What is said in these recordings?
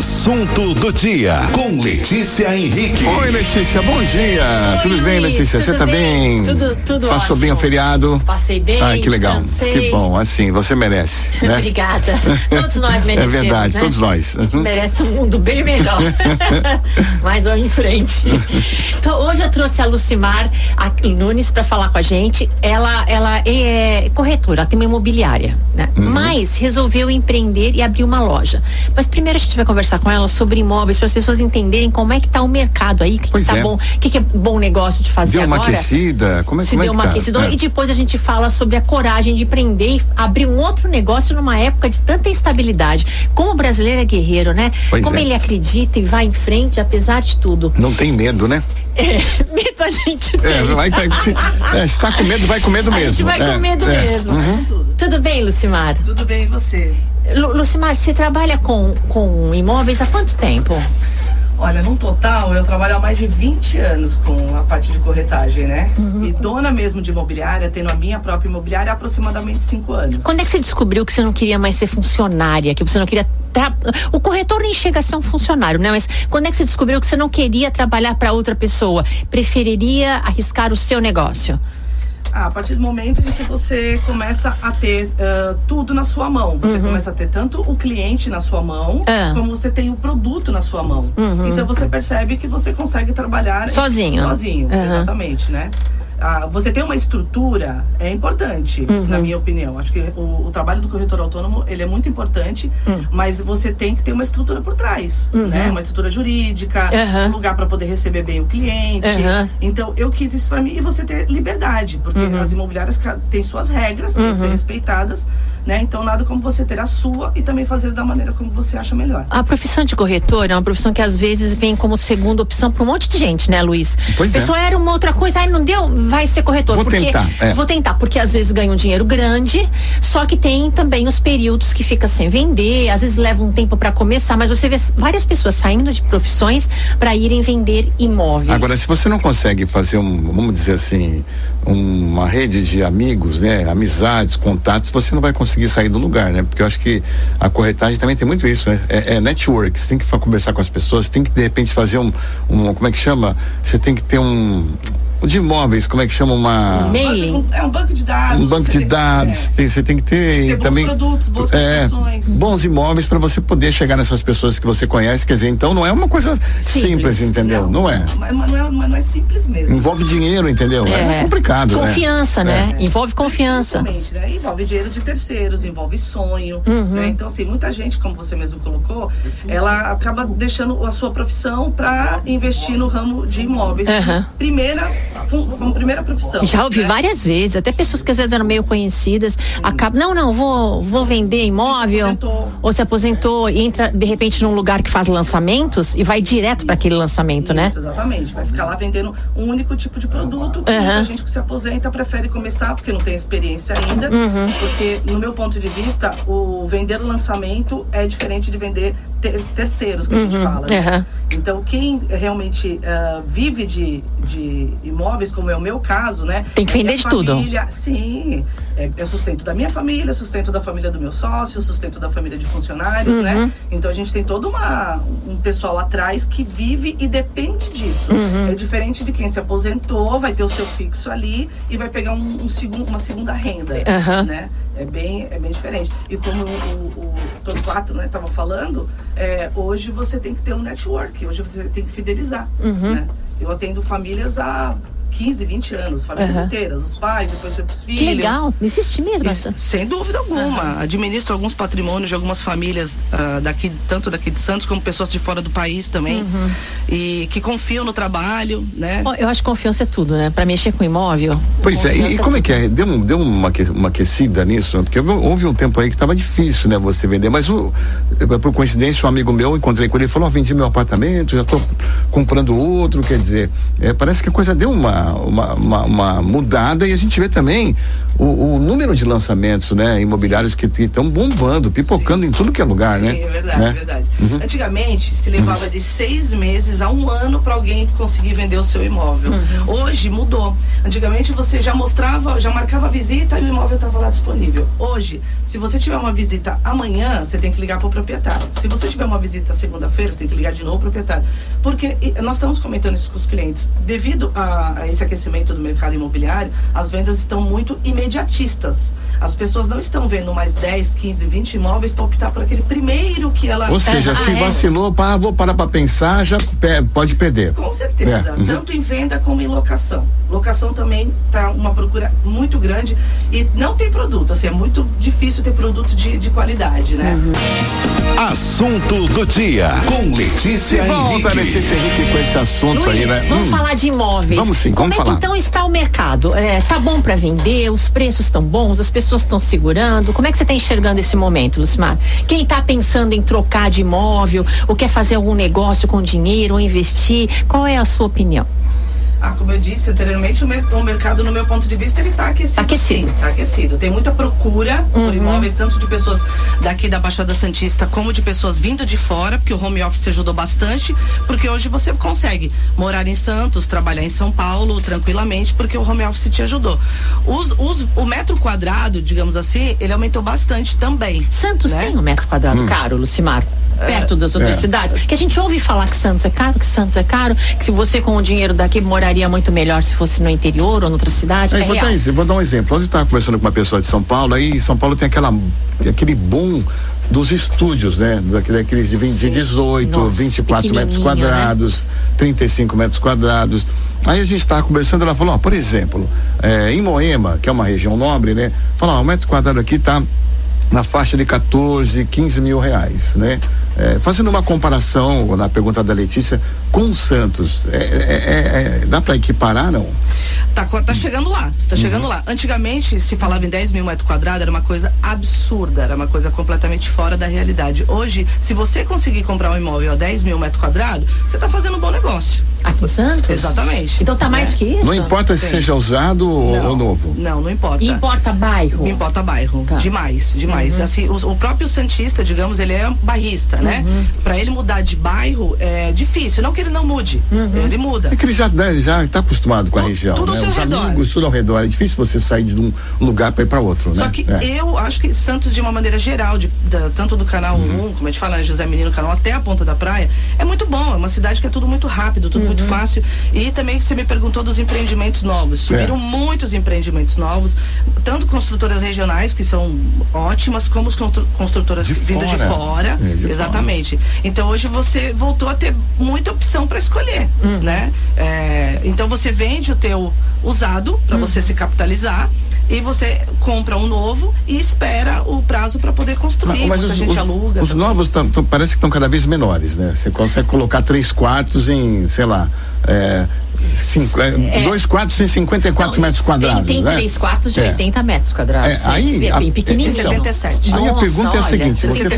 Plus. Assunto do dia com Letícia Henrique. Oi, Letícia, bom dia. Oi, tudo bem, Letícia? Você tá bem? bem? Tudo- tudo Passou bem o ótimo. feriado? Passei bem, Ai, que legal. descansei. Que bom, assim, você merece, né? Obrigada. Todos nós merecemos. É verdade, né? todos nós. A gente Uhum. merece um mundo bem melhor. Mas vamos em frente. Então, hoje eu trouxe a Lucimar a Nunes para falar com a gente. Ela, ela é corretora, ela tem uma imobiliária, né? Uhum. Mas resolveu empreender e abrir uma loja. Mas primeiro a gente vai conversar com ela sobre imóveis para as pessoas entenderem como é que tá o mercado aí, o que, que Pois tá é. bom, o que, que é bom negócio de fazer Deu uma agora. aquecida? Como é, se como é deu que uma tá? aquecida. É. E depois a gente fala sobre a coragem de empreender e abrir um outro negócio numa época de tanta instabilidade. Como o brasileiro é guerreiro, né? Pois Como é. ele acredita e vai em frente, apesar de tudo. Não tem medo, né? É, medo a gente tem. É, vai, tá, se, é, se tá com medo, vai com medo a mesmo. gente vai É, com medo é. mesmo. Uhum. Tudo bem, Lucimar? Tudo bem, e você? Lu, Lucimar, você trabalha com, com imóveis há quanto tempo? Olha, no total, eu trabalho há mais de 20 anos com a parte de corretagem, né? Uhum. E dona mesmo de imobiliária, tendo a minha própria imobiliária há aproximadamente 5 anos. Quando é que você descobriu que você não queria mais ser funcionária, que você não queria tra... o corretor nem chega a ser um funcionário, né? Mas quando é que você descobriu que você não queria trabalhar para outra pessoa, preferiria arriscar o seu negócio? Ah, a partir do momento em que você começa a ter ah, tudo na sua mão. Você começa a ter tanto o cliente na sua mão, Uhum. Ah. como você tem o produto na sua mão. Então você percebe que você consegue trabalhar Sozinho. Sozinho, Uhum. exatamente, né? Ah, você ter uma estrutura é importante, Uhum. na minha opinião. Acho que o, o trabalho do corretor autônomo ele é muito importante, Hum. mas você tem que ter uma estrutura por trás, né? Uma estrutura jurídica, Uhum. um lugar para poder receber bem o cliente. Uhum. Então, eu quis isso para mim e você ter liberdade, porque Uhum. as imobiliárias têm suas regras, têm que ser respeitadas, né? Então, nada como você ter a sua e também fazer da maneira como você acha melhor. A profissão de corretor é uma profissão que às vezes vem como segunda opção para um monte de gente, né, Luiz? Pois é. Pessoa era uma outra coisa, ai, não deu, vai ser corretor. Vou porque, tentar, é. Vou tentar, porque às vezes ganha um dinheiro grande, só que tem também os períodos que fica sem vender, às vezes leva um tempo para começar, mas você vê várias pessoas saindo de profissões para irem vender imóveis. Agora, se você não consegue fazer um, vamos dizer assim, uma rede de amigos, né, amizades, contatos, você não vai conseguir sair do lugar, né? Porque eu acho que a corretagem também tem muito isso, né? É, é network, você tem que conversar com as pessoas, tem que de repente fazer um, um, como é que chama? Você tem que ter um, de imóveis, como é que chama uma Um mailing. É um banco de dados. um banco você de tem- dados, é. tem- você tem que ter, Ter bons também produtos, boas é, bons imóveis para você poder chegar nessas pessoas que você conhece, quer dizer, então não é uma coisa simples, Simples. entendeu? Não, é. Mas, não é. mas não é simples mesmo. Envolve dinheiro, entendeu? É, complicado, né? Confiança, né? Envolve confiança. Exatamente, né? Envolve dinheiro de terceiros, envolve sonho. Uhum. Né? Então, assim, muita gente, como você mesmo colocou, ela acaba deixando a sua profissão para investir no ramo de imóveis. Aham. Primeira, como primeira profissão. Já ouvi né? várias vezes, até pessoas que às vezes eram meio conhecidas, acabam, não, não, vou, vou vender imóvel, aposentou. ou se aposentou e entra de repente num lugar que faz lançamentos e vai direto para aquele lançamento, né? Isso, exatamente. Vai ficar lá vendendo um único tipo de produto. que Aham. Muita gente que se aposenta prefere começar porque não tem experiência ainda. Uhum. Porque, no meu ponto de vista, o vender lançamento é diferente de vender ter- terceiros, que a gente fala. né? Aham. Então, quem realmente ah, vive de, de imóveis, como é o meu caso, né? Tem que vender é de tudo. família, Sim. É, é sustento da minha família, sustento da família do meu sócio, sustento da família de funcionários, Uhum. né? Então a gente tem todo uma, um pessoal atrás que vive e depende disso. Uhum. É diferente de quem se aposentou, vai ter o seu fixo ali e vai pegar um, um segundo, uma segunda renda, Aham. né? É bem, é bem diferente. E como o, o, o Torquato né, estava falando, é, hoje você tem que ter um network, hoje você tem que fidelizar. Uhum. Né? Eu atendo famílias há 15, 20 anos, famílias Aham. inteiras, os pais, depois foi pros Que filhos. legal, existe mesmo Isso, essa. sem dúvida alguma. Administro alguns patrimônios de algumas famílias ah, daqui, tanto daqui de Santos como pessoas de fora do país também. Uhum. E que confiam no trabalho, né? Eu acho que confiança é tudo, né? Para mexer com imóvel. Pois é, e, e como é que é? Deu, um- deu uma, uma aquecida nisso? Porque houve- um tempo aí que estava difícil, né, você vender. Mas, o, eh, por coincidência, um amigo meu, eu encontrei com ele, ele falou, ó, vendi meu apartamento, já estou comprando outro, quer dizer, eh, parece que a coisa deu uma, uma, uma, uma mudada e a gente vê também o, o número de lançamentos, né, imobiliários que estão bombando, pipocando Sim. em tudo que é lugar, Sim, né? Sim, é verdade, né? verdade. Uhum. Antigamente se levava uhum. de seis meses a um ano para alguém conseguir vender o seu imóvel. Uhum. Hoje mudou. Antigamente você já mostrava, já marcava a visita e o imóvel estava lá disponível. Hoje, se você tiver uma visita amanhã, você tem que ligar para o proprietário. Se você tiver uma visita segunda-feira, você tem que ligar de novo para o proprietário. Porque nós estamos comentando isso com os clientes. Devido a, a esse aquecimento do mercado imobiliário, as vendas estão muito imediatistas. As pessoas não estão vendo mais 10, 15, 20 imóveis para optar por aquele primeiro que ela. Ou seja, ah, se é. vacilou, pá, vou parar para pensar, já pode perder. Com certeza. É. Uhum. Tanto em venda como em locação. Locação também tá uma procura muito grande e não tem produto. Assim, é muito difícil ter produto de, de qualidade, né? Uhum. Assunto do dia com Letícia Volta, Henrique. Letícia Henrique com esse assunto Luiz, aí, né? Vamos hum. falar de imóveis. Vamos sim, Como vamos é falar. Que, então está o mercado? É, tá bom para vender? Os preços estão bons? As pessoas estão segurando? Como é que você está enxergando esse momento, Lucimar? Quem está pensando em trocar de imóvel ou quer fazer algum negócio com dinheiro ou investir, qual é a sua opinião? Ah, como eu disse anteriormente, o, o, mercado, no meu ponto de vista, ele está aquecido. Tá aquecido. Sim, tá aquecido. Tem muita procura uhum. por imóveis, tanto de pessoas daqui da Baixada Santista, como de pessoas vindo de fora, porque o home office ajudou bastante, porque hoje você consegue morar em Santos, trabalhar em São Paulo tranquilamente, porque o home office te ajudou. Os, os, o metro quadrado, digamos assim, ele aumentou bastante também. Santos né? tem um metro quadrado hum. caro, Lucimar? Perto das outras é. cidades. Que a gente ouve falar que Santos é caro, que Santos é caro, que se você com o dinheiro daqui moraria muito melhor se fosse no interior ou em outra cidade. É, vou, dar, vou, dar, um exemplo. Hoje eu estava conversando com uma pessoa de São Paulo, aí São Paulo tem aquela, aquele boom dos estúdios, né? Daqueles de, 20, de 18, Nossa, 24 metros né? quadrados, né? 35 metros quadrados. Aí a gente estava conversando, ela falou, ó, por exemplo, é, em Moema, que é uma região nobre, né? Falou, ó, um metro quadrado aqui tá na faixa de 14, 15 mil reais, né? É, fazendo uma comparação na pergunta da Letícia com o Santos, é, é, é, é dá para equiparar não? Tá, tá chegando lá, tá uhum. chegando lá. Antigamente se falava em 10 mil metros quadrados era uma coisa absurda, era uma coisa completamente fora da realidade. Hoje, se você conseguir comprar um imóvel a 10 mil metros quadrados, você tá fazendo um bom negócio. Aqui em Santos? Exatamente. Então tá mais que isso? Não importa se seja usado não, ou novo. Não, não importa. Importa bairro. Importa bairro. Tá. Demais, demais. Uhum. Assim, o, o, próprio Santista, digamos, ele é bairrista, né? Uhum. Para ele mudar de bairro é difícil. Não que ele não mude, uhum. ele muda. É que ele já né, já está acostumado com a região. Tudo né? Os redor. amigos, tudo ao redor. É difícil você sair de um lugar para ir para outro, Só né? que é. eu acho que Santos, de uma maneira geral, de, da, tanto do canal uhum. 1, como a gente fala, né, José Menino Canal, até a ponta da praia, é muito bom. É uma cidade que é tudo muito rápido, tudo muito uhum. fácil. E também você me perguntou dos empreendimentos novos. Subiram é. muitos empreendimentos novos, tanto construtoras regionais, que são ótimas, como as construtoras vindas de fora. É, de exatamente. Então hoje você voltou a ter muita opção para escolher, uhum. né? É, então você vende o teu usado para uhum. você se capitalizar e você compra um novo e espera o prazo para poder construir. Mas, mas os, a gente os, aluga. Os também. novos tão, tão, parece que estão cada vez menores, né? Você consegue colocar três quartos em, sei lá, é, Cinco, é, dois quartos em 54 não, metros quadrados. Tem, tem né? três quartos de é. 80 metros quadrados. É, aí, é bem pequenininho. 77. Aí Nossa, a pergunta é a seguinte: você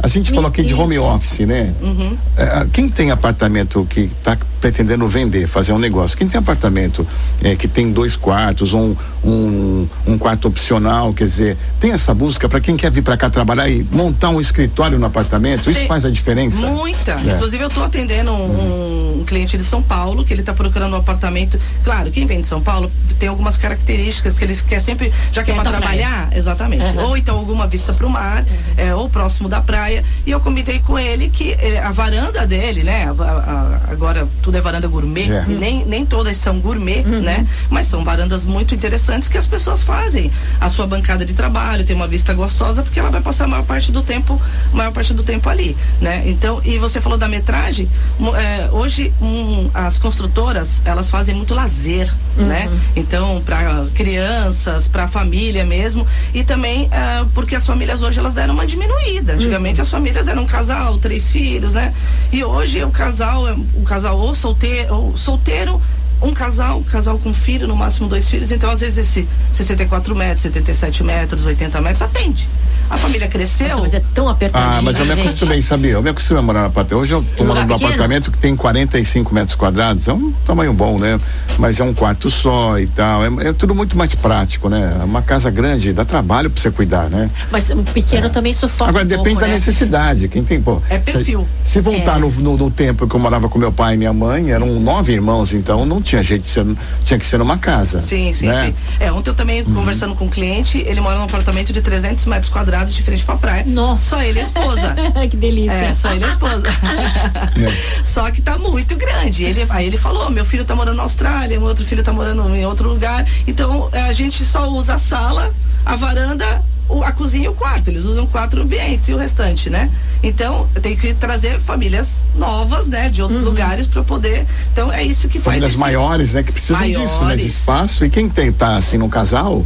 a gente falou aqui de home office, né? Uhum. É, quem tem apartamento que está pretendendo vender, fazer um negócio, quem tem apartamento é, que tem dois quartos, um, um, um quarto opcional, quer dizer, tem essa busca para quem quer vir para cá trabalhar e montar um escritório no apartamento? Isso tem faz a diferença? Muita. É. Inclusive, eu estou atendendo um, uhum. um cliente de São Paulo que ele está procurando procurando um apartamento. Claro, quem vem de São Paulo tem algumas características que eles quer sempre, já que é para trabalhar, exatamente. Uhum. Ou então alguma vista para o mar, uhum. é, ou próximo da praia. E eu comentei com ele que é, a varanda dele, né? A, a, agora tudo é varanda gourmet, é. nem, nem todas são gourmet, uhum. né? Mas são varandas muito interessantes que as pessoas fazem. A sua bancada de trabalho tem uma vista gostosa porque ela vai passar a maior parte do tempo, maior parte do tempo ali, né? Então, e você falou da metragem, é, hoje um, as construtoras elas, elas fazem muito lazer, uhum. né? Então, para crianças, para família mesmo, e também uh, porque as famílias hoje elas deram uma diminuída. Antigamente uhum. as famílias eram um casal, três filhos, né? E hoje o casal, o casal ou solteiro, ou solteiro um casal, um casal com filho, no máximo dois filhos, então às vezes esse 64 metros, 77 metros, 80 metros atende. A família cresceu. Nossa, mas é tão apertadinho. Ah, mas eu me acostumei, sabia? Eu me acostumei a morar no apartamento. Hoje eu tô morando num apartamento que tem 45 metros quadrados. É um tamanho bom, né? Mas é um quarto só e tal. É, é tudo muito mais prático, né? É uma casa grande dá trabalho pra você cuidar, né? Mas um pequeno é. também sufoca. Agora um depende pouco, da né? necessidade. Quem tem, pô. É perfil. Se, se voltar é. no, no, no, tempo que eu morava com meu pai e minha mãe, eram nove irmãos, então não tinha de ser, tinha que ser numa casa. Sim, sim, né? sim. É, ontem eu também, uhum. conversando com um cliente, ele mora num apartamento de 300 metros quadrados de frente pra praia. Nossa. Só ele e a esposa. que delícia. É, só ele e a esposa. só que tá muito grande. Ele, aí ele falou: meu filho tá morando na Austrália, meu outro filho tá morando em outro lugar. Então a gente só usa a sala, a varanda a cozinha e o quarto. Eles usam quatro ambientes e o restante, né? Então, tem que trazer famílias novas, né? De outros uhum. lugares para poder. Então, é isso que faz. Famílias maiores, né? Que precisam maiores. disso, né? De espaço. E quem tem tá assim no casal,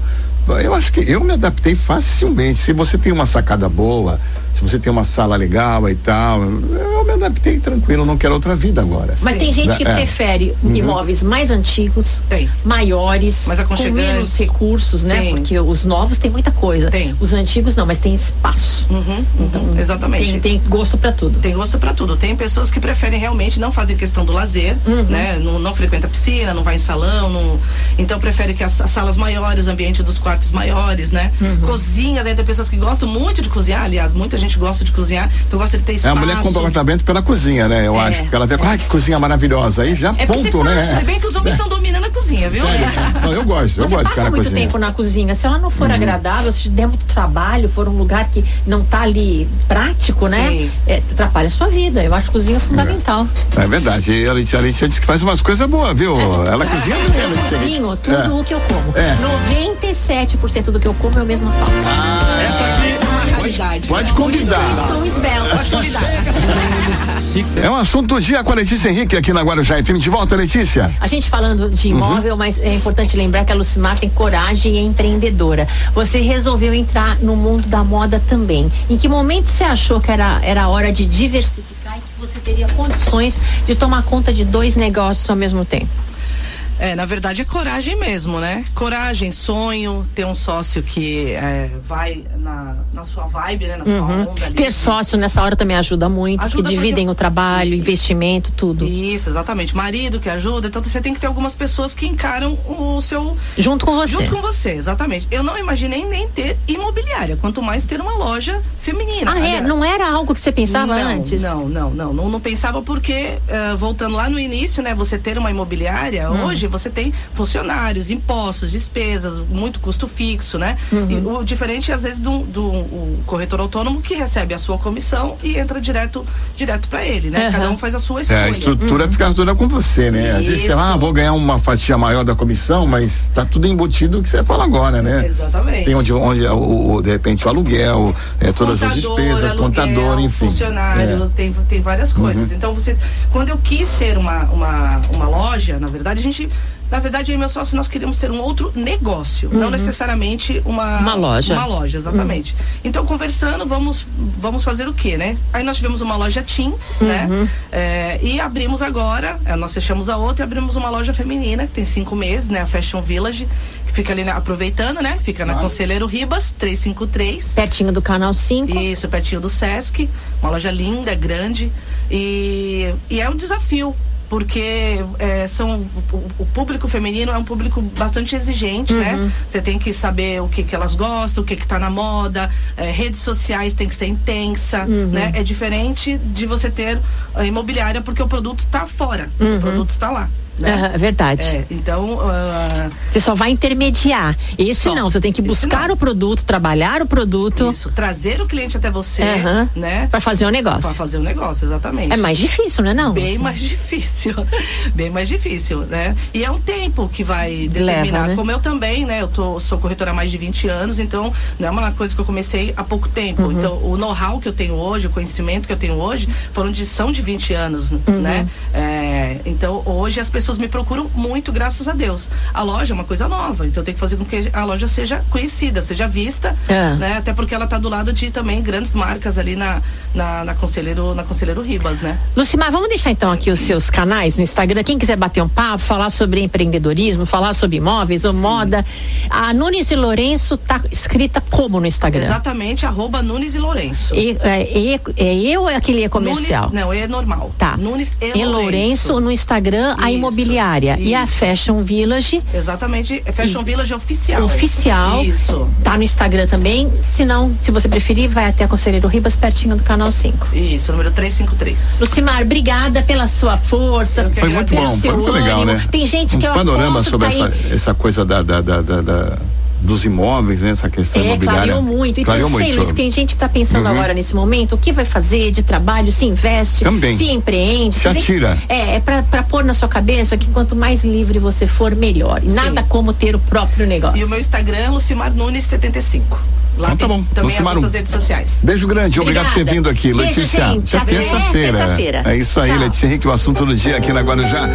eu acho que eu me adaptei facilmente. Se você tem uma sacada boa, se você tem uma sala legal e tal, eu me adaptei tranquilo, não quero outra vida agora. Mas Sim. tem gente que é. prefere uhum. imóveis mais antigos, tem. maiores, mais com menos recursos, né? Sim. Porque os novos têm muita coisa. Tem. Os antigos não, mas tem espaço. Uhum, uhum. Então, exatamente. Tem, tem gosto para tudo. Tem gosto para tudo. Tem pessoas que preferem realmente não fazer questão do lazer, uhum. né? Não, não, frequenta piscina, não vai em salão, não... então prefere que as, as salas maiores, ambiente dos quartos maiores, né? Uhum. Cozinhas, aí tem pessoas que gostam muito de cozinhar, aliás, muita gente gosta de cozinhar, então gosta de ter espaço. É, a mulher compra um apartamento pela cozinha, né? Eu é, acho. Porque ela vê, é. ah, que cozinha maravilhosa. Aí já é ponto, né? Se bem que os homens estão dominando a cozinha, viu? Não, eu gosto, eu Você gosto de ficar na muito tempo na cozinha. Se ela não for uhum. agradável, se der muito trabalho, for um lugar que não tá ali prático, né? Sim. né? É, atrapalha a sua vida. Eu acho cozinha fundamental. É, é verdade. E a Alicia, a Alicia diz que faz umas coisas boas, viu? É. Ela cozinha bem, Eu cozinho tudo é. o que eu como. É. 97% do que eu como eu mesma faço. Ah, essa aqui Pode, pode convidar. Estou esbelta, pode convidar. É um assunto do dia com a Letícia Henrique aqui na Guarujá FM. De volta, Letícia. A gente falando de imóvel, uhum. mas é importante lembrar que a Lucimar tem coragem e é empreendedora. Você resolveu entrar no mundo da moda também. Em que momento você achou que era, era hora de diversificar e que você teria condições de tomar conta de dois negócios ao mesmo tempo? É, na verdade é coragem mesmo, né? Coragem, sonho, ter um sócio que é, vai na, na sua vibe, né? Na sua uhum. onda ali. Ter sócio nessa hora também ajuda muito, ajuda que dividem porque... o trabalho, investimento, tudo. Isso, exatamente. Marido que ajuda, então você tem que ter algumas pessoas que encaram o seu. Junto com você. Junto com você, exatamente. Eu não imaginei nem ter imobiliária, quanto mais ter uma loja feminina. Ah, é? aliás. é? Não era algo que você pensava não, antes? Não, não, não, não. Não pensava porque, uh, voltando lá no início, né? Você ter uma imobiliária, hum. hoje você tem funcionários, impostos, despesas, muito custo fixo, né? Uhum. o diferente, às vezes, do, do corretor autônomo que recebe a sua comissão e entra direto direto para ele, né? Uhum. Cada um faz a sua escolha. É, a estrutura uhum. fica toda com você, né? Isso. Às vezes você ah, vou ganhar uma fatia maior da comissão, mas tá tudo embutido que você fala agora, né? Exatamente. Tem onde, onde o, o de repente o aluguel, é, todas as despesas, aluguel, contador, enfim. Funcionário, é. tem, tem várias coisas. Uhum. Então você, quando eu quis ter uma, uma, uma loja, na verdade, a gente na verdade, eu e meu sócio, nós queríamos ter um outro negócio, uhum. não necessariamente uma, uma loja. Uma loja, exatamente. Uhum. Então, conversando, vamos, vamos fazer o quê, né? Aí nós tivemos uma loja Tim, né? uhum. né? É, e abrimos agora, é, nós fechamos a outra e abrimos uma loja feminina, que tem cinco meses, né? A Fashion Village, que fica ali, né, aproveitando, né? Fica na Conselheiro Ribas, 353. Pertinho do Canal 5. Isso, pertinho do Sesc. Uma loja linda, grande. E, e é um desafio, porque é, são o, o, público feminino é um público bastante exigente, né? uhum. né? Você tem que saber o que, que elas gostam, o que, que tá na moda, é, redes sociais tem que ser intensa, uhum. né? É diferente de você ter imobiliária porque o produto tá fora, uhum. o produto está lá. Né? É verdade. É, então. Uh, você só vai intermediar. Esse só. não, você tem que buscar o produto, trabalhar o produto. Isso, trazer o cliente até você, uhum. né? Para fazer o um negócio. Para fazer o um negócio, exatamente. É mais difícil, né? Não? Bem mais difícil. Bem mais difícil, né? E é um tempo que vai determinar. Leva, né? Como eu também, né? Eu tô, sou corretora há mais de 20 anos, então não é uma coisa que eu comecei há pouco tempo. Uhum. Então, o know-how que eu tenho hoje, o conhecimento que eu tenho hoje, foram de, são de 20 anos, uhum. né? É, então, hoje as pessoas pessoas me procuram muito, graças a Deus. A loja é uma coisa nova, então eu tenho que fazer com que a loja seja conhecida, seja vista, É. né? Até porque ela está do lado de também grandes marcas ali na, na, na Conselheiro, na Conselheiro Ribas, né? Lucimar, vamos deixar então aqui os seus canais no Instagram. Quem quiser bater um papo, falar sobre empreendedorismo, falar sobre imóveis ou moda. A Nunes e Lourenço tá escrita como no Instagram? Exatamente, arroba Nunes e Lourenço. E, é, e, é eu ou é aquele é comercial? Nunes, não, é normal. Tá. Nunes e, E Lourenço no Instagram, a Isso, imobiliária. E a isso. Fashion Village Exatamente, é Fashion Village oficial. oficial. Isso. Tá no Instagram também. Se não, se você preferir, vai até a Conselheiro Ribas, pertinho do canal 5. Isso, número 353. Lucimar, obrigada pela sua força. Que Foi muito bom, foi legal, ânimo. né? Tem gente que um eu panorama aposto sobre que tá essa, aí- essa coisa da, da, da, da- da- dos imóveis, né? Essa questão É, imobiliária. clareou muito. Então, Clareou eu sei, muito. Luiz, que tem gente que está pensando Uhum. agora nesse momento, o que vai fazer de trabalho, se investe, Também. se empreende. Se tem- atira. É, é pra, pra pôr na sua cabeça que quanto mais livre você for, melhor. E nada como ter o próprio negócio. E o meu Instagram é Lucimar Nunes 75. Lá Então tá bom. também Lucimar, as redes sociais. Beijo grande, obrigado por ter Obrigada. vindo aqui, Beijo, Letícia. gente. Até terça-feira. terça-feira. É isso aí, Tchau. Letícia Henrique, o assunto do dia aqui na Guarujá.